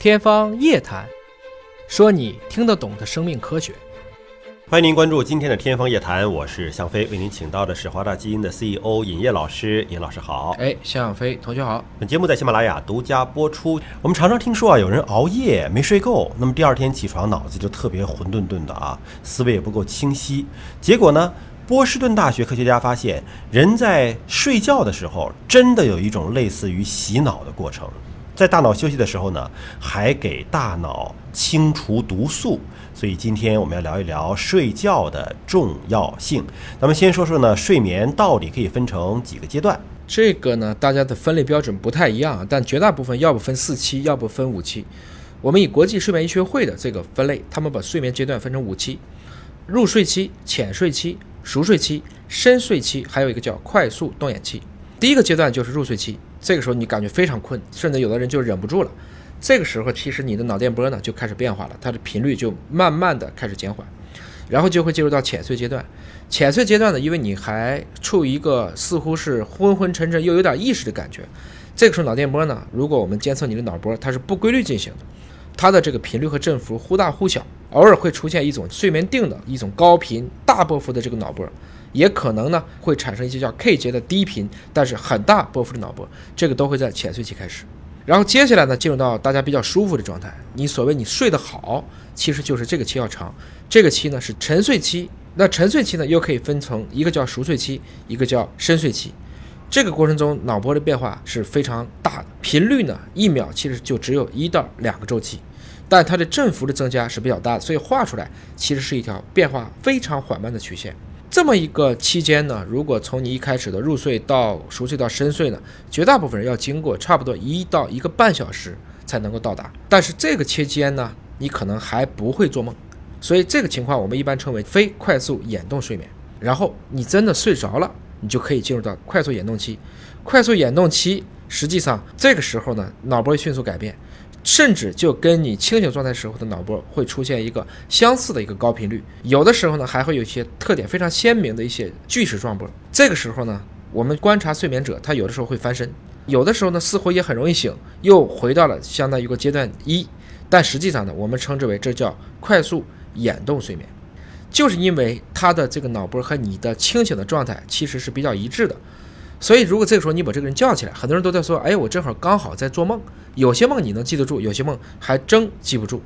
天方夜谭，说你听得懂的生命科学。欢迎您关注今天的《天方夜谭》，我是向飞，为您请到的是华大基因的 CEO 尹烨老师。尹老师好，哎，向飞同学好。本节目在喜马拉雅独家播出。我们常常听说啊，有人熬夜没睡够，那么第二天起床脑子就特别混沌沌的啊，思维也不够清晰。结果呢，波士顿大学科学家发现，人在睡觉的时候，真的有一种类似于洗脑的过程。在大脑休息的时候呢，还给大脑清除毒素。所以今天我们要聊一聊睡觉的重要性。咱们先说说呢，睡眠到底可以分成几个阶段？这个呢，大家的分类标准不太一样，但绝大部分要不分四期，要不分五期。我们以国际睡眠医学会的这个分类，他们把睡眠阶段分成五期：入睡期、浅睡期、熟睡期、深睡期，还有一个叫快速动眼期。第一个阶段就是入睡期，这个时候你感觉非常困，甚至有的人就忍不住了。这个时候，其实你的脑电波呢就开始变化了，它的频率就慢慢的开始减缓，然后就会进入到浅睡阶段。浅睡阶段呢，因为你还处于一个似乎是昏昏沉沉又有点意识的感觉，这个时候脑电波呢，如果我们监测你的脑波，它是不规律进行的，它的这个频率和振幅忽大忽小，偶尔会出现一种睡眠定的一种高频大波幅的这个脑波，也可能呢会产生一些叫 K 节的低频但是很大波幅的脑波，这个都会在浅睡期开始。然后接下来呢，进入到大家比较舒服的状态。你所谓你睡得好，其实就是这个期要长。这个期呢是沉睡期。那沉睡期呢又可以分成一个叫熟睡期，一个叫深睡期。这个过程中脑波的变化是非常大的，频率呢一秒其实就只有一到两个周期，但它的振幅的增加是比较大的，所以画出来其实是一条变化非常缓慢的曲线。这么一个期间呢，如果从你一开始的入睡到熟睡到深睡呢，绝大部分人要经过差不多一到一个半小时才能够到达。但是这个期间呢，你可能还不会做梦，所以这个情况我们一般称为非快速眼动睡眠。然后你真的睡着了，你就可以进入到快速眼动期。快速眼动期实际上这个时候呢，脑波迅速改变。甚至就跟你清醒状态时候的脑波会出现一个相似的一个高频率，有的时候呢还会有一些特点非常鲜明的一些锯齿状波。这个时候呢，我们观察睡眠者，他有的时候会翻身，有的时候呢似乎也很容易醒，又回到了相当于一个阶段一。但实际上呢，我们称之为这叫快速眼动睡眠，就是因为他的这个脑波和你的清醒的状态其实是比较一致的。所以，如果这个时候你把这个人叫起来，很多人都在说：“哎，我正好刚好在做梦。”有些梦你能记得住，有些梦还真记不住。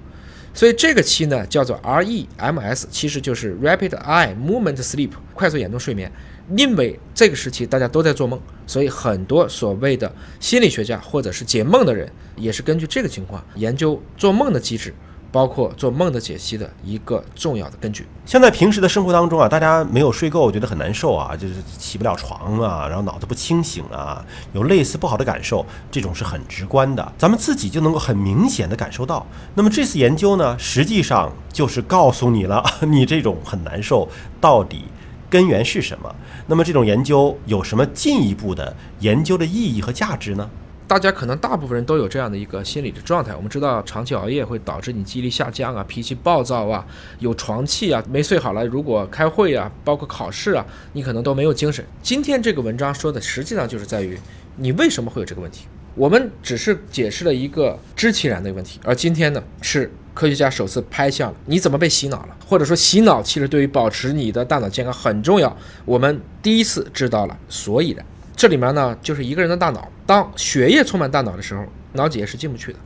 所以这个期呢叫做 REMS，其实就是 Rapid Eye Movement Sleep，快速眼动睡眠。因为这个时期大家都在做梦，所以很多所谓的心理学家或者是解梦的人，也是根据这个情况研究做梦的机制。包括做梦的解析的一个重要的根据。像在平时的生活当中啊，大家没有睡够，觉得很难受啊，就是起不了床啊，然后脑子不清醒啊，有类似不好的感受，这种是很直观的，咱们自己就能够很明显的感受到。那么这次研究呢，实际上就是告诉你了，你这种很难受到底根源是什么。那么这种研究有什么进一步的研究的意义和价值呢？大家可能大部分人都有这样的一个心理的状态。我们知道，长期熬夜会导致你记忆力下降啊，脾气暴躁啊，有床气啊，没睡好了。如果开会啊，包括考试啊，你可能都没有精神。今天这个文章说的，实际上就是在于你为什么会有这个问题。我们只是解释了一个知其然的问题，而今天呢，是科学家首次拍向了你怎么被洗脑了，或者说洗脑其实对于保持你的大脑健康很重要。我们第一次知道了所以然。这里面呢，就是一个人的大脑，当血液充满大脑的时候，脑脊液是进不去的；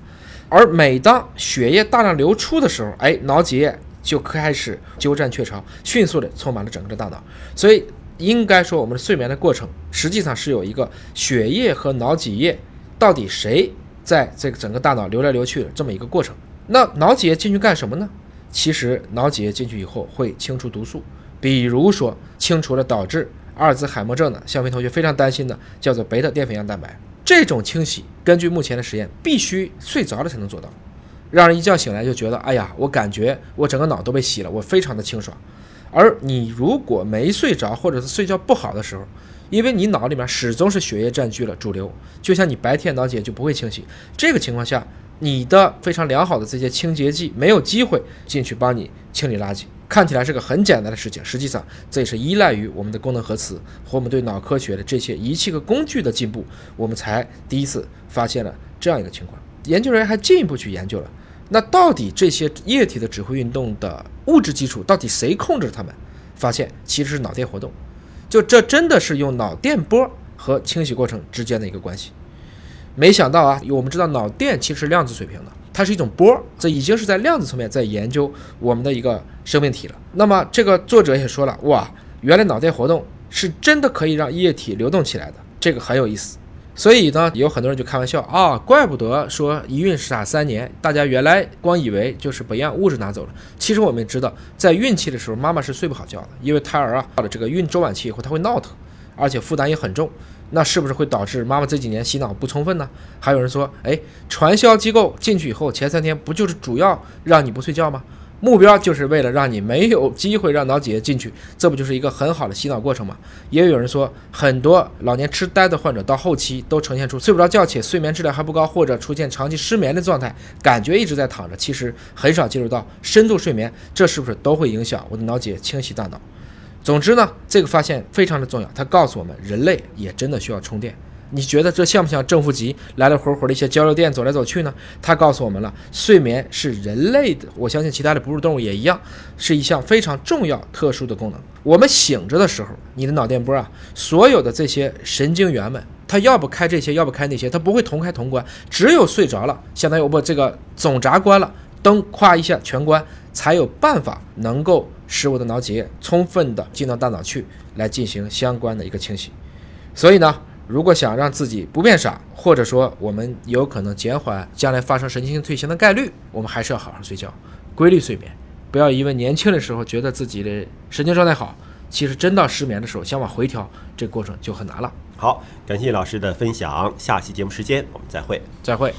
而每当血液大量流出的时候，哎，脑脊液就开始鸠占鹊巢，迅速的充满了整个的大脑。所以，应该说，我们的睡眠的过程实际上是有一个血液和脑脊液到底谁在这个整个大脑流来流去的这么一个过程。那脑脊液进去干什么呢？其实，脑脊液进去以后会清除毒素，比如说清除了导致。阿尔兹海默症的向飞同学非常担心的叫做贝塔淀粉样蛋白，这种清洗根据目前的实验必须睡着了才能做到，让人一觉醒来就觉得哎呀，我感觉我整个脑都被洗了，我非常的清爽。而你如果没睡着或者是睡觉不好的时候，因为你脑里面始终是血液占据了主流，就像你白天脑脊液就不会清洗，这个情况下，你的非常良好的这些清洁剂没有机会进去帮你清理垃圾。看起来是个很简单的事情，实际上这也是依赖于我们的功能核磁和我们对脑科学的这些仪器和工具的进步，我们才第一次发现了这样一个情况。研究人员还进一步去研究了，那到底这些液体的指挥运动的物质基础到底谁控制它们？发现其实是脑电活动，就这真的是用脑电波和清洗过程之间的一个关系。没想到啊，我们知道脑电其实是量子水平的，它是一种波，这已经是在量子层面在研究我们的一个生命体了。那么这个作者也说了，哇，原来脑电活动是真的可以让液体流动起来的，这个很有意思。所以呢，有很多人就开玩笑啊，怪不得说一孕傻三年，大家原来光以为就是把营养物质拿走了。其实我们知道，在孕期的时候，妈妈是睡不好觉的，因为胎儿啊到了这个孕周晚期以后，他会闹腾，而且负担也很重。那是不是会导致妈妈这几年洗脑不充分呢？还有人说，哎，传销机构进去以后，前三天不就是主要让你不睡觉吗？目标就是为了让你没有机会让脑脊液进去，这不就是一个很好的洗脑过程吗？也有人说，很多老年痴呆的患者到后期都呈现出睡不着觉且睡眠质量还不高，或者出现长期失眠的状态，感觉一直在躺着，其实很少进入到深度睡眠，这是不是都会影响我的脑脊液清洗大脑？总之呢，这个发现非常的重要，它告诉我们，人类也真的需要充电。你觉得这像不像正负极来来回回的一些交流电走来走去呢？它告诉我们了，睡眠是人类的，我相信其他的哺乳动物也一样，是一项非常重要、特殊的功能。我们醒着的时候，你的脑电波啊，所有的这些神经元们，它要不开这些，要不开那些，它不会同开同关。只有睡着了，相当于我把这个总闸关了，灯咵一下全关，才有办法能够。使我的脑脊液充分的进到大脑去，来进行相关的一个清洗。所以呢，如果想让自己不变傻，或者说我们有可能减缓将来发生神经性退行的概率，我们还是要好好睡觉，规律睡眠。不要因为年轻的时候觉得自己的神经状态好，其实真到失眠的时候想往回调，这个过程就很难了。好，感谢老师的分享，下期节目时间我们再会。再会。